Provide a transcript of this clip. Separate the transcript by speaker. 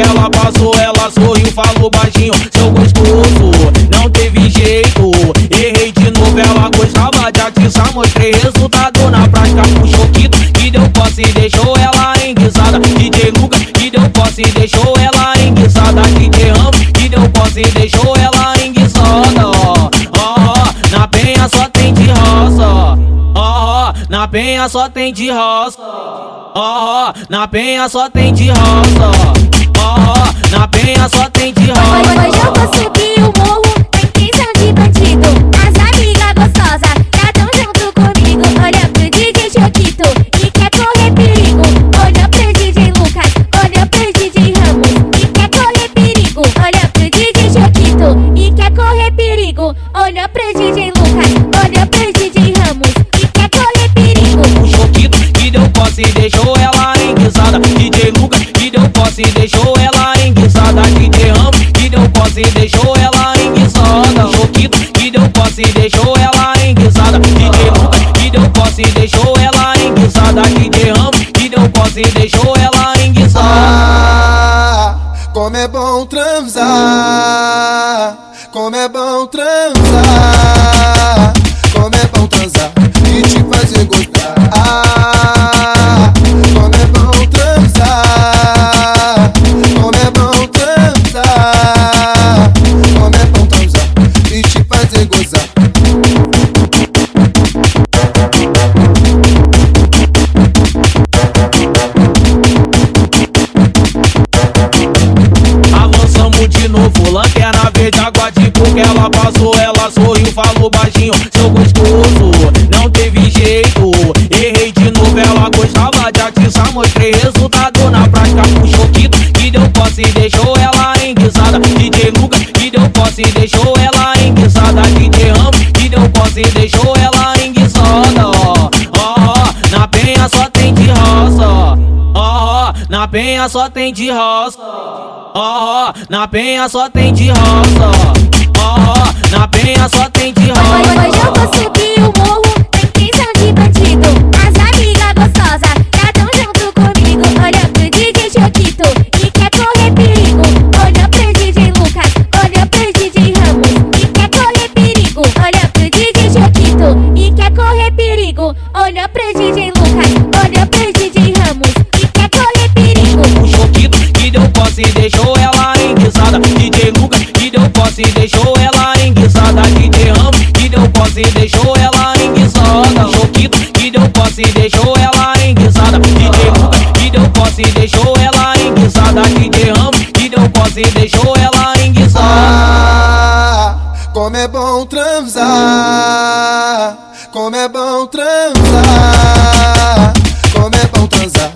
Speaker 1: ela passou, ela sorriu, falou baixinho, seu gostoso, não teve jeito. Errei de novo, ela gostava de atiçar, mostrei resultado na prática com choquito, que deu posse e deixou ela enguiçada. DJ Lucas, que deu posse e deixou ela enguiçada. DJ Ramos, que deu posse e deixou ela enguiçada. Ó, ó, na penha só tem de roça. Ó, ó, na penha só tem de roça. Ó, ó, na penha só tem de roça. Ó, ó, na penha só tem de roça.
Speaker 2: Hoje eu vou subir o morro, na intenção de bandido. As amigas gostosas, já tão junto comigo. Olha pro DJ Choquito e quer correr perigo. Olha pro DJ Lucas, olha pro DJ Ramos e quer correr perigo. Olha pro DJ Choquito e quer correr perigo. Olha pro DJ Lucas, olha pro DJ Ramos e quer correr perigo.
Speaker 1: O choquito que deu posse deixou que deu posse e deixou ela enguiçada. DJ Ramos que deu posse e deixou ela enguiçada. Choquito que deu posse e deixou ela enguiçada. DJ Lucas que deu posse e deixou ela enguiçada. DJ Ramos que deu posse e deixou ela enguiçada.
Speaker 3: Ah, como é bom transar, como é bom transar, como é bom
Speaker 1: Ela passou, ela sorriu, falou baixinho. Seu gostoso, não teve jeito. Errei de novo, ela gostava de atiçar. Mostrei resultado na prática com choquito Que deu posse e deixou ela enguiçada DJ Lucas, que deu posse e deixou ela enguiçada DJ Ramos, que deu posse e deixou ela enguiçada ó, ó, na penha só tem de roça Ó, ó, na penha só tem de roça Ó, ó, na penha só tem de roça. Ó, ó, na penha só tem de
Speaker 2: Hoje eu vou subir o morro, na intenção de bandido. As amigas gostosas, já tão junto comigo. Olha pro DJ Choquito e quer correr perigo. Olha pro DJ Lucas, olha pro DJ Ramos e quer correr perigo. Olha pro DJ Choquito e quer correr perigo. Olha pro DJ Lucas, olha pro DJ Ramos e quer correr perigo.
Speaker 1: O choquito que deu posse e deixou ela enguiçada. DJ Lucas que deu posse e deixou e deixou ela enguiçada. Choquito que deu posse deixou ela enguiçada. DJ Lucas que deu posse deixou ela enguiçada. DJ Ramos que deu posse deixou ela enguiçada.
Speaker 3: Ah, como é bom transar, como é bom transar,